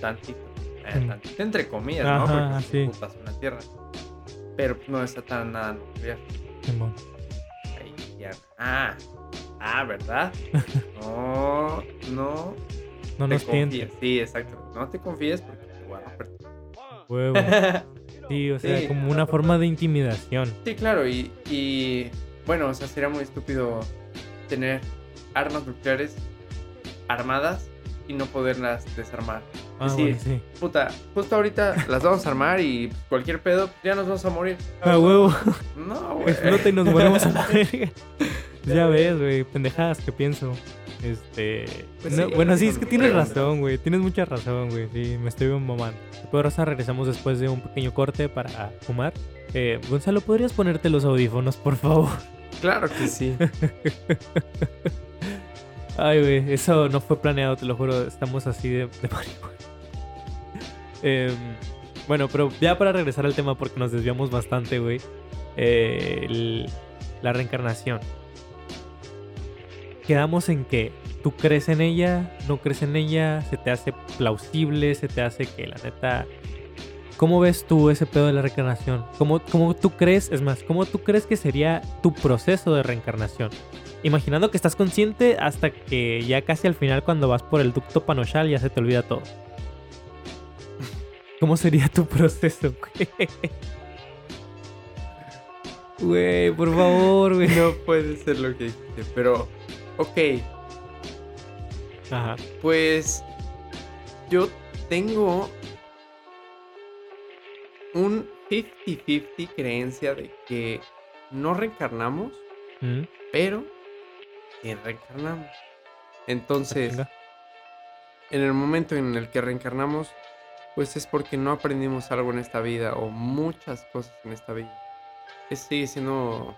Tantito. Eh, Mm. tantito entre comillas, Ajá, ¿no? Porque sí. putas una Tierra. Pero no está tan nada nuclear. Ahí ya. Ah, ah, ¿verdad? No, no. No te nos tientes, confíes. Sí, exacto. No te confíes porque te voy a romper. huevo. Sí, o sea, Sí. como una forma de intimidación. Sí, claro, y, y bueno, o sea, sería muy estúpido tener armas nucleares armadas y no poderlas desarmar. Ah, Sí. bueno, sí. Puta, justo ahorita las vamos a armar y cualquier pedo, ya nos vamos a morir. Ah, huevo. No, güey. Explota y nos volvemos a la verga. Ya ves, güey, pendejadas que pienso. Este. Pues no, sí, bueno, sí, es que tienes razón, güey. Tienes mucha razón, güey. Sí, me estoy mamando. Pero Rosa, regresamos después de un pequeño corte para fumar. Eh, Gonzalo, ¿podrías ponerte los audífonos, por favor? Claro que sí. Ay, güey, eso no fue planeado, te lo juro. Estamos así de, de marihuana. Em, bueno, pero ya para regresar al tema, porque nos desviamos bastante, güey. eh, la reencarnación. Quedamos en que tú crees en ella, no crees en ella, se te hace plausible, se te hace que la neta. ¿Cómo ves tú ese pedo de la reencarnación? ¿Cómo, cómo tú crees, es más, cómo tú crees que sería tu proceso de reencarnación? Imaginando que estás consciente hasta que ya casi al final cuando vas por el ducto panochal ya se te olvida todo. ¿Cómo sería tu proceso, güey? Por favor, güey. No puede ser lo que dijiste, pero, ok, Ajá. pues yo tengo un 50-50 creencia de que no reencarnamos, Mm, pero que reencarnamos. Entonces, chinga. en el momento en el que reencarnamos, pues es porque no aprendimos algo en esta vida o muchas cosas en esta vida. Ese sigue siendo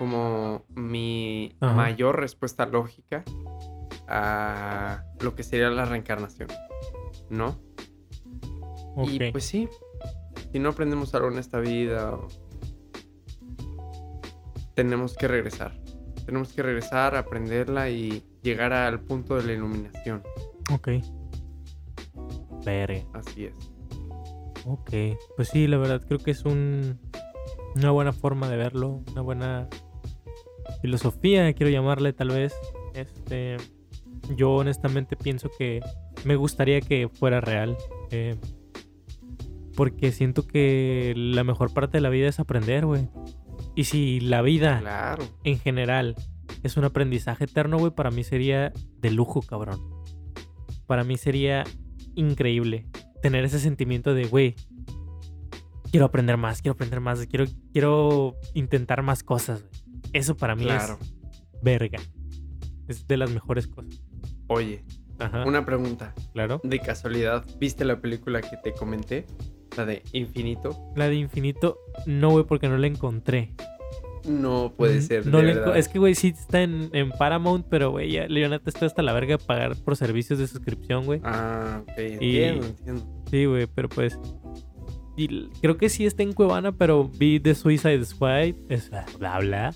como mi Ajá. mayor respuesta lógica a lo que sería la reencarnación, ¿no? Y pues sí, si no aprendemos algo en esta vida, tenemos que regresar. Tenemos que regresar, aprenderla y llegar al punto de la iluminación. Ok. Así es. Ok. Pues sí, la verdad creo que es un, una buena forma de verlo. Una buena filosofía, quiero llamarle tal vez. Este, yo honestamente pienso que me gustaría que fuera real. eh, porque siento que la mejor parte de la vida es aprender, güey. Y si la vida Claro. en general es un aprendizaje eterno, güey, para mí sería de lujo, cabrón. Para mí sería increíble tener ese sentimiento de, güey, quiero aprender más, quiero aprender más, quiero, quiero intentar más cosas. Eso para mí Claro. es verga. Es de las mejores cosas. Oye, Ajá, una pregunta. claro. De casualidad, ¿viste la película que te comenté? La de Infinito. La de infinito, no, güey, porque no la encontré. No puede ser. No de es que, güey, sí está en, en Paramount, pero, güey, ya, Leonata, estoy hasta la verga de pagar por servicios de suscripción, güey. Ah, ok. Entiendo, entiendo. Sí, güey, pero pues. Y creo que sí está en Cuevana, pero vi The Suicide Squad. Es, bla, bla.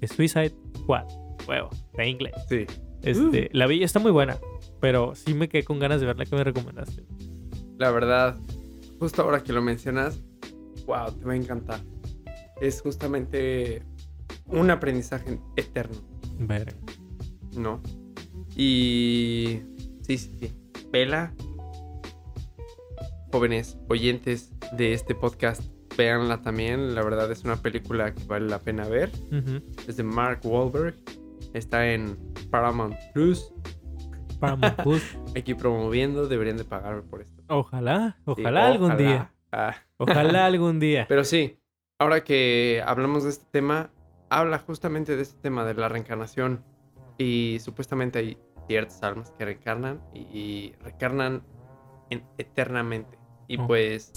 The Suicide Squad. Huevo, de inglés. Sí. Este, La vi, está muy buena. Pero sí me quedé con ganas de ver la que me recomendaste. La verdad, justo ahora que lo mencionas, wow, te va a encantar. Es justamente un aprendizaje eterno, Ver. ¿no? Y sí, sí, sí. Vela. Jóvenes oyentes de este podcast, véanla también. La verdad es una película que vale la pena ver. Es de Mark Wahlberg. Está en Paramount Plus. Paramount Plus. Aquí promoviendo, deberían de pagar por esto. Ojalá, Sí, ojalá algún ojalá. día. Ah. Ojalá algún día. Pero sí, ahora que hablamos de este tema, habla justamente de este tema de la reencarnación. Y supuestamente hay ciertas almas que reencarnan y, y reencarnan en- eternamente. Y Oh. pues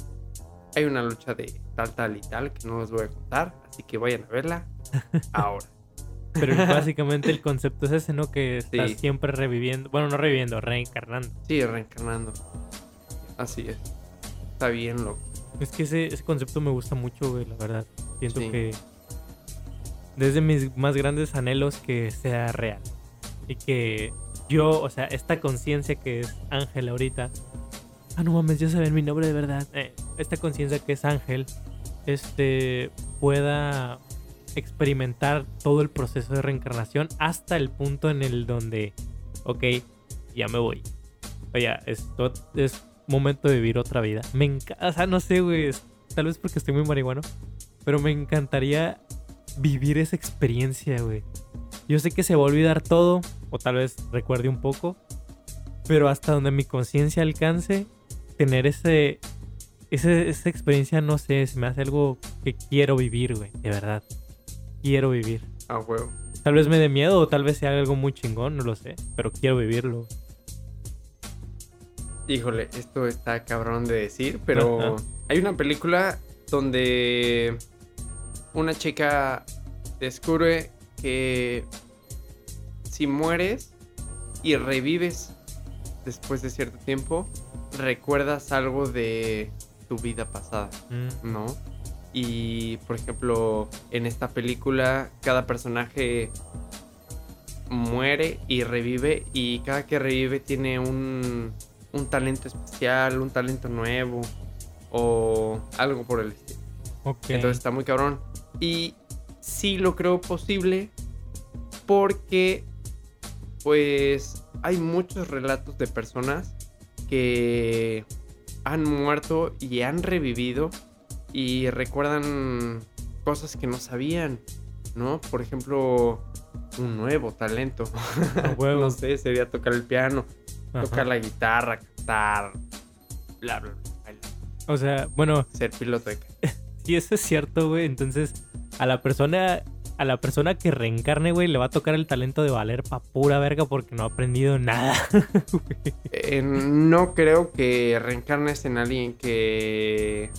hay una lucha de tal, tal y tal que no les voy a contar. Así que vayan a verla ahora. Pero básicamente el concepto es ese, ¿no? Que estás Sí. siempre reviviendo. Bueno, no reviviendo, reencarnando. Sí, reencarnando. Así es. Está bien, loco. Es que ese, ese concepto me gusta mucho, güey, la verdad. Siento Sí. que desde mis más grandes anhelos que sea real. Y que yo, o sea, esta conciencia que es Ángel ahorita. Ah, no mames, ya saben mi nombre de verdad. Eh, esta conciencia que es Ángel, este, pueda experimentar todo el proceso de reencarnación hasta el punto en el donde, ok, ya me voy. Oye, esto es momento de vivir otra vida. Me encanta, o sea, no sé, güey, tal vez porque estoy muy marihuano, pero me encantaría vivir esa experiencia, güey. Yo sé que se va a olvidar todo, o tal vez recuerde un poco, pero hasta donde mi conciencia alcance, tener ese, ese, esa experiencia, no sé, se me hace algo que quiero vivir, güey, de verdad. Quiero vivir. A huevo. Tal vez me dé miedo o tal vez sea algo muy chingón, no lo sé, pero quiero vivirlo. Híjole, esto está cabrón de decir, pero Ajá. hay una película donde una chica descubre que si mueres y revives después de cierto tiempo, recuerdas algo de tu vida pasada, Mm, ¿no? Y, por ejemplo, en esta película, cada personaje muere y revive y cada que revive tiene un, un talento especial, un talento nuevo o algo por el estilo. ok. Entonces está muy cabrón. Y sí lo creo posible porque pues hay muchos relatos de personas que han muerto y han revivido y recuerdan cosas que no sabían, ¿no? Por ejemplo, un nuevo talento. No sé, sería tocar el piano, Ajá. tocar la guitarra, cantar, bla, bla, bla, O sea, bueno, ser piloto de si eso es cierto, güey, entonces a la persona a la persona que reencarne, güey, le va a tocar el talento de valer pa' pura verga porque no ha aprendido nada. Eh, no creo que reencarnes en alguien que.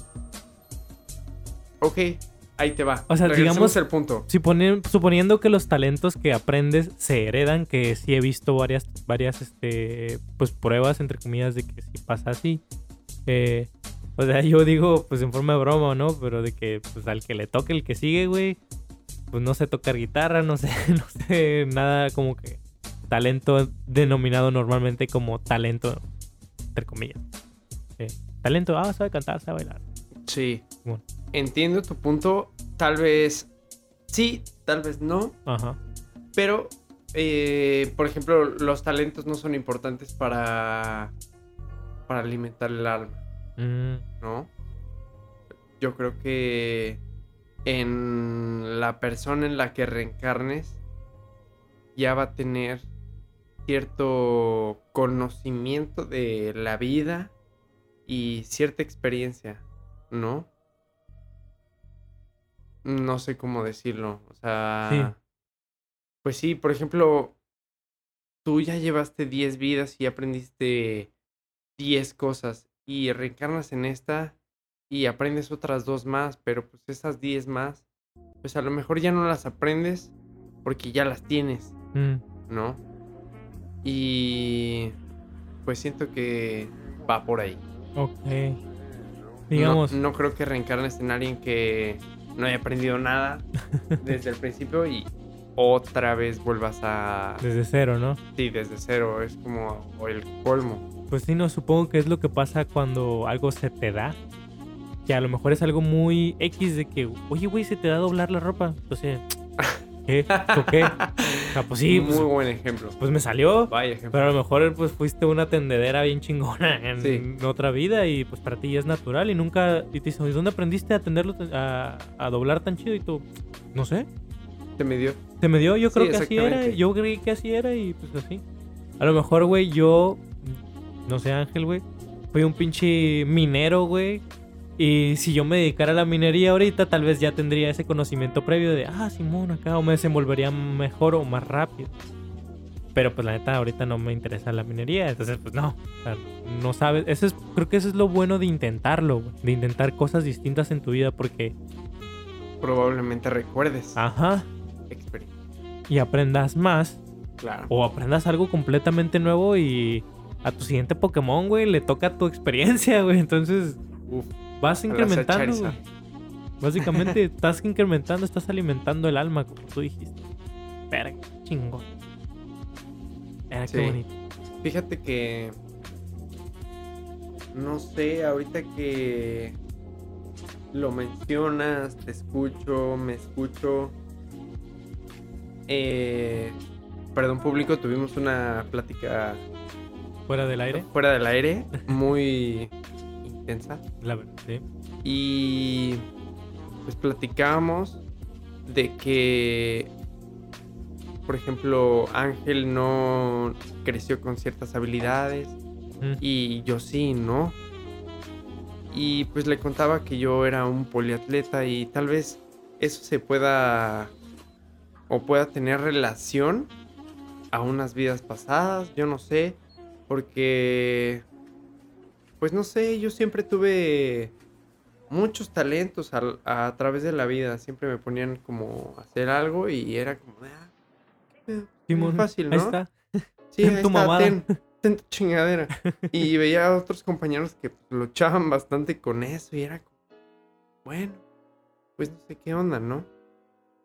Ok, ahí te va. O sea, Regresemos digamos- al punto. Si ponen- suponiendo que los talentos que aprendes se heredan, que sí he visto varias, varias, este, pues pruebas, entre comillas, de que sí pasa así. Eh, o sea, yo digo, pues en forma de broma, ¿no? Pero de que, pues al que le toque el que sigue, güey, pues no sé tocar guitarra, no sé, no sé nada como que talento denominado normalmente como talento, entre comillas. Eh, talento, ah, sabe cantar, sabe bailar. Sí. Bueno. Entiendo tu punto. Tal vez sí, tal vez no. Ajá. Pero eh, por ejemplo, los talentos no son importantes para, para alimentar el alma, Mm, ¿no? Yo creo que en la persona en la que reencarnes ya va a tener cierto conocimiento de la vida y cierta experiencia, ¿no? No sé cómo decirlo, o sea... Sí. Pues sí, por ejemplo, tú ya llevaste 10 vidas y aprendiste 10 cosas y reencarnas en esta y aprendes otras dos más, pero pues esas 10 más, pues a lo mejor ya no las aprendes porque ya las tienes, mm, ¿no? Y pues siento que va por ahí. ok. No- Digamos, no, creo que reencarnes en alguien que no haya aprendido nada desde el principio y otra vez vuelvas a... desde cero, ¿no? Sí, desde cero, es como el colmo. Pues sí, no, supongo que es lo que pasa cuando algo se te da. Que a lo mejor es algo muy X de que, oye, güey, se te da doblar la ropa. Entonces, ¿qué? ¿O qué? O sea, pues sí, Muy pues, buen ejemplo. pues me salió. Vaya ejemplo. Pero a lo mejor pues fuiste una tendedera bien chingona en Sí. otra vida y pues para ti ya es natural y nunca... Y te dicen, "¿Y ¿dónde aprendiste a tenderlo, a, a doblar tan chido? Y tú, no sé. Te me dio. Se me dio, yo Sí, creo que así era, yo creí que así era y pues así. A lo mejor, güey, yo, no sé, Ángel, güey, fui un pinche minero, güey. Y si yo me dedicara a la minería ahorita, tal vez ya tendría ese conocimiento previo de, ah, Simón, acá, o me desenvolvería mejor o más rápido. Pero pues la neta, ahorita no me interesa la minería, entonces pues no. O sea, no sabes, eso es, creo que eso es lo bueno de intentarlo, de intentar cosas distintas en tu vida porque, Probablemente recuerdes. ajá, Experiencia. y aprendas más Claro. o aprendas algo completamente nuevo y a tu siguiente Pokémon, güey, le toca tu experiencia, güey. Entonces Uf. Vas incrementando, güey. Básicamente estás incrementando, estás alimentando el alma, como tú dijiste. Verga, chingón. Verga, Sí. qué bonito. Fíjate que. No sé, ahorita que lo mencionas, te escucho, me escucho. Eh, perdón, público, tuvimos una plática Fuera del aire, fuera del aire, muy intensa. la verdad, sí. Y pues platicábamos de que, por ejemplo, Ángel no creció con ciertas habilidades Mm, y yo sí, ¿no? Y pues le contaba que yo era un poliatleta y tal vez eso se pueda o pueda tener relación a unas vidas pasadas, yo no sé, porque pues no sé, yo siempre tuve muchos talentos al- a, través de la vida, siempre me ponían como a hacer algo y era como, de, ah, qué pedo, muy fácil, ¿no? ahí está. Sí, ahí tu está, mamada. ten, ten tu chingadera. Y veía a otros compañeros que luchaban bastante con eso y era como, bueno, pues no sé qué onda, ¿no?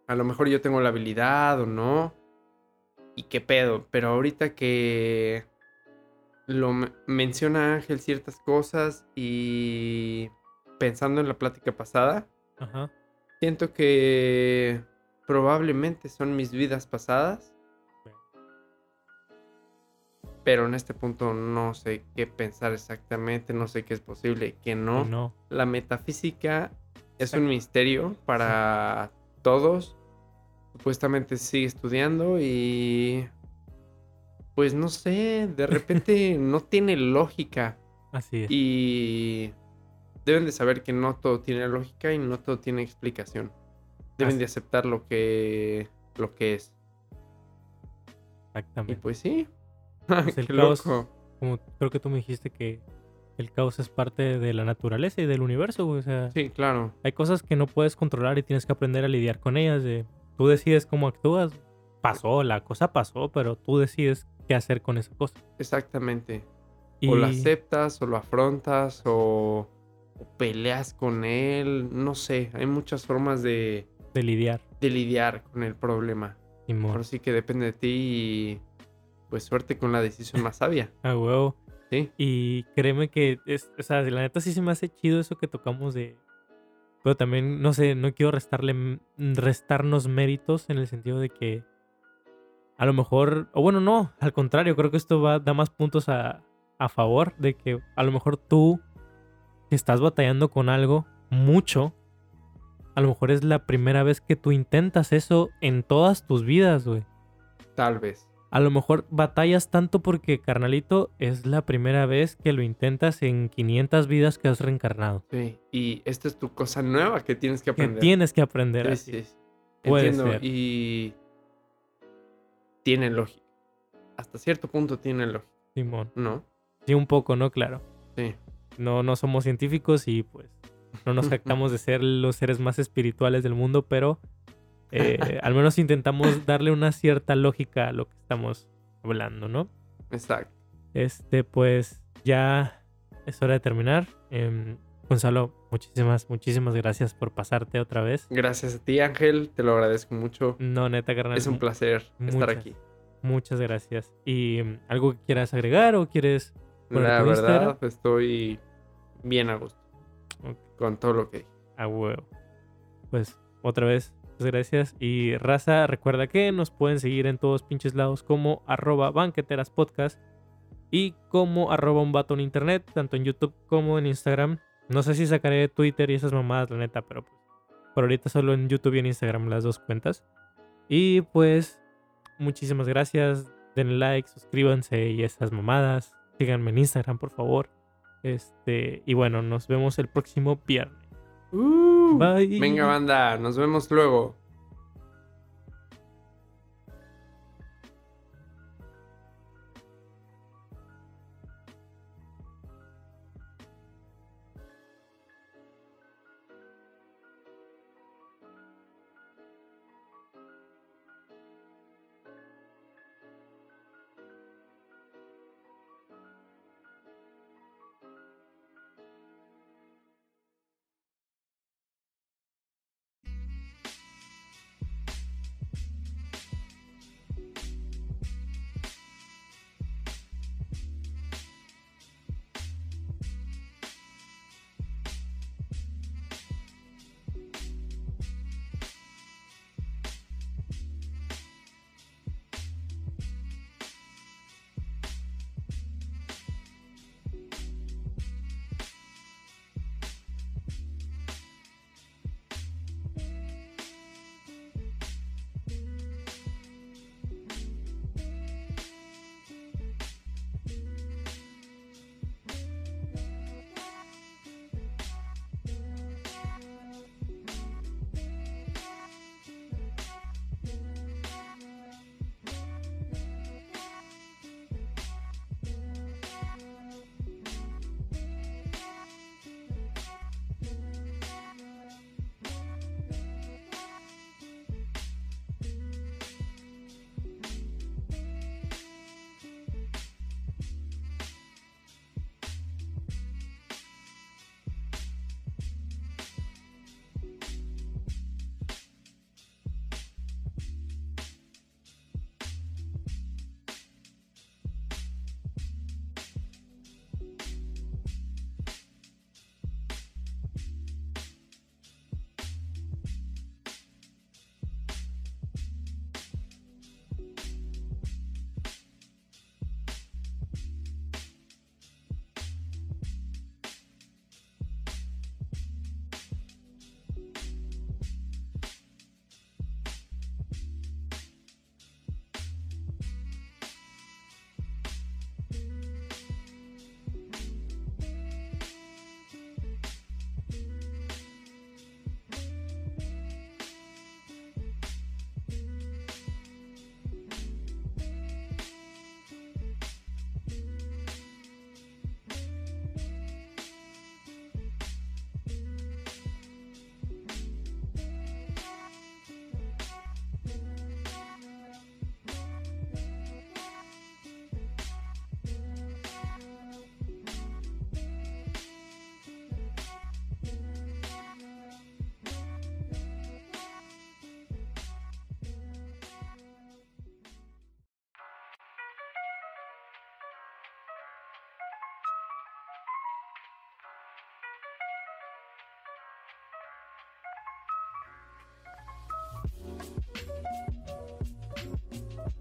A lo mejor yo tengo la habilidad o no. Y qué pedo, pero ahorita que lo me- menciona Ángel ciertas cosas y pensando en la plática pasada, Ajá. siento que probablemente son mis vidas pasadas. Pero en este punto no sé qué pensar exactamente, no sé qué es posible, qué no. No. La metafísica es un misterio para todos. Supuestamente sigue estudiando y... Pues no sé, de repente no tiene lógica. Así es. Y deben de saber que no todo tiene lógica y no todo tiene explicación. Deben Así- de aceptar lo que, lo que es. Y Exactamente. pues sí. Pues el Qué caos- loco. Como creo que tú me dijiste que el caos es parte de la naturaleza y del universo. O sea, Sí, claro. hay cosas que no puedes controlar y tienes que aprender a lidiar con ellas. De, tú decides cómo actúas. Pasó, la cosa pasó, pero tú decides qué hacer con esa cosa. Exactamente. Y O lo aceptas, o lo afrontas, o, o peleas con él. No sé, hay muchas formas de, de lidiar. de lidiar con el problema. Simón. Ahora sí que depende de ti y pues suerte con la decisión más sabia. A huevo. Sí, Y créeme que, es, o sea, la neta sí se me hace chido eso que tocamos de... Pero también, no sé, no quiero restarle, restarnos méritos en el sentido de que a lo mejor, o bueno, no, al contrario, creo que esto va, da más puntos a, a favor de que a lo mejor tú que estás batallando con algo mucho, a lo mejor es la primera vez que tú intentas eso en todas tus vidas, güey. Tal vez. A lo mejor batallas tanto porque, carnalito, es la primera vez que lo intentas en 500 vidas que has reencarnado. Sí. Y esta es tu cosa nueva que tienes que Que aprender. tienes que aprender. Sí, así. sí. Puede Entiendo. ser. Y tiene lógica. Hasta cierto punto tiene lógica, Simón. ¿no? Sí, un poco, ¿no? Claro. Sí. No, no somos científicos y pues no nos jactamos de ser los seres más espirituales del mundo, pero eh, al menos intentamos darle una cierta lógica a lo que estamos hablando, ¿no? Exacto. Este, pues ya es hora de terminar. Em, Gonzalo, muchísimas, muchísimas gracias por pasarte otra vez. Gracias a ti, Ángel. Te lo agradezco mucho. No, neta, carnal. Es un placer estar aquí. Muchas gracias. ¿Y em, algo que quieras agregar o quieres La ¿tu verdad, estoy bien a gusto con todo lo que dije. A huevo. Pues otra vez, muchas gracias. Y raza, recuerda que nos pueden seguir en todos pinches lados como arroba banqueteras podcast y como arroba un vato en internet, tanto en YouTube como en Instagram. No sé si sacaré Twitter y esas mamadas, la neta, pero pues por ahorita solo en YouTube y en Instagram las dos cuentas. Y pues muchísimas gracias. Den like, suscríbanse y esas mamadas. Síganme en Instagram, por favor. Este, y bueno, nos vemos el próximo viernes. Bye. Venga, banda, nos vemos luego. ピッ!